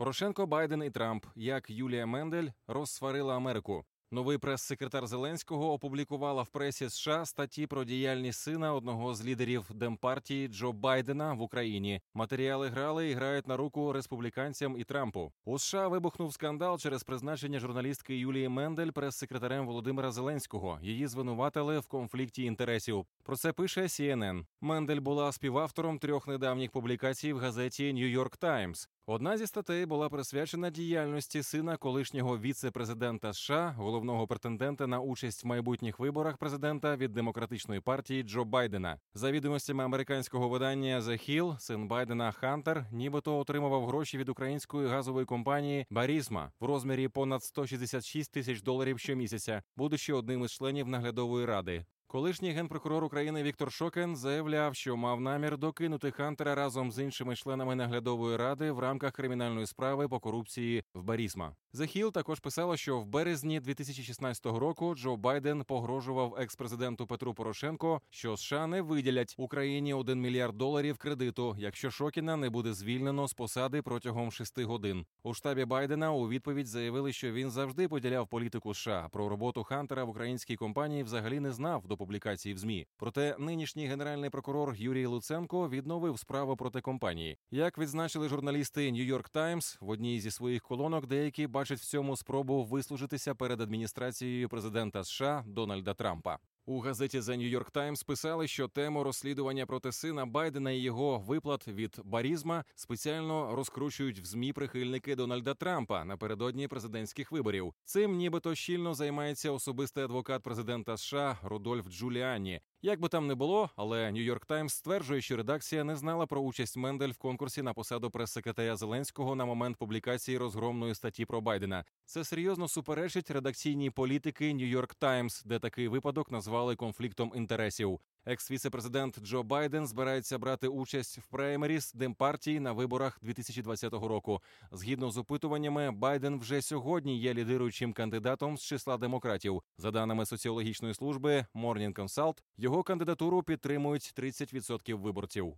Порошенко, Байден і Трамп, як Юлія Мендель розсварила Америку. Новий прес-секретар Зеленського опублікувала в пресі США статті про діяльність сина одного з лідерів демпартії Джо Байдена в Україні. Матеріали грали і грають на руку республіканцям і Трампу. У США вибухнув скандал через призначення журналістки Юлії Мендель прес-секретарем Володимира Зеленського. Її звинуватили в конфлікті інтересів. Про це пише CNN. Мендель була співавтором трьох недавніх публікацій в газеті New York Times. Одна зі статей була присвячена діяльності сина колишнього віце-президента США, головного претендента на участь в майбутніх виборах президента від демократичної партії Джо Байдена. За відомостями американського видання The Hill, син Байдена Хантер, нібито отримував гроші від української газової компанії Барісма в розмірі понад 166 тисяч доларів щомісяця, будучи одним із членів наглядової ради. Колишній генпрокурор України Віктор Шокен заявляв, що мав намір докинути Хантера разом з іншими членами наглядової ради в рамках кримінальної справи по корупції в Барісма. Hill також писало, що в березні 2016 року Джо Байден погрожував експрезиденту Петру Порошенко, що США не виділять Україні 1 мільярд доларів кредиту, якщо Шокіна не буде звільнено з посади протягом шести годин. У штабі Байдена у відповідь заявили, що він завжди поділяв політику США. Про роботу Хантера в українській компанії взагалі не знав до публікації в змі. Проте нинішній генеральний прокурор Юрій Луценко відновив справу проти компанії. Як відзначили журналісти New York Times, в одній зі своїх колонок деякі бачать в цьому спробу вислужитися перед адміністрацією президента США Дональда Трампа. У газеті The New York Times писали, що тему розслідування проти сина Байдена і його виплат від барізма спеціально розкручують в змі прихильники Дональда Трампа напередодні президентських виборів. Цим нібито щільно займається особистий адвокат президента США Рудольф Джуліані. Як би там не було, але Нью-Йорк Таймс стверджує, що редакція не знала про участь Мендель в конкурсі на посаду прес-секретаря Зеленського на момент публікації розгромної статті про Байдена. Це серйозно суперечить редакційній політики Нью-Йорк Таймс, де такий випадок назвали конфліктом інтересів. Екс-віце-президент Джо Байден збирається брати участь в праймеріс Демпартії на виборах 2020 року. Згідно з опитуваннями, Байден вже сьогодні є лідируючим кандидатом з числа демократів. За даними соціологічної служби Morning Consult, його кандидатуру підтримують 30% виборців.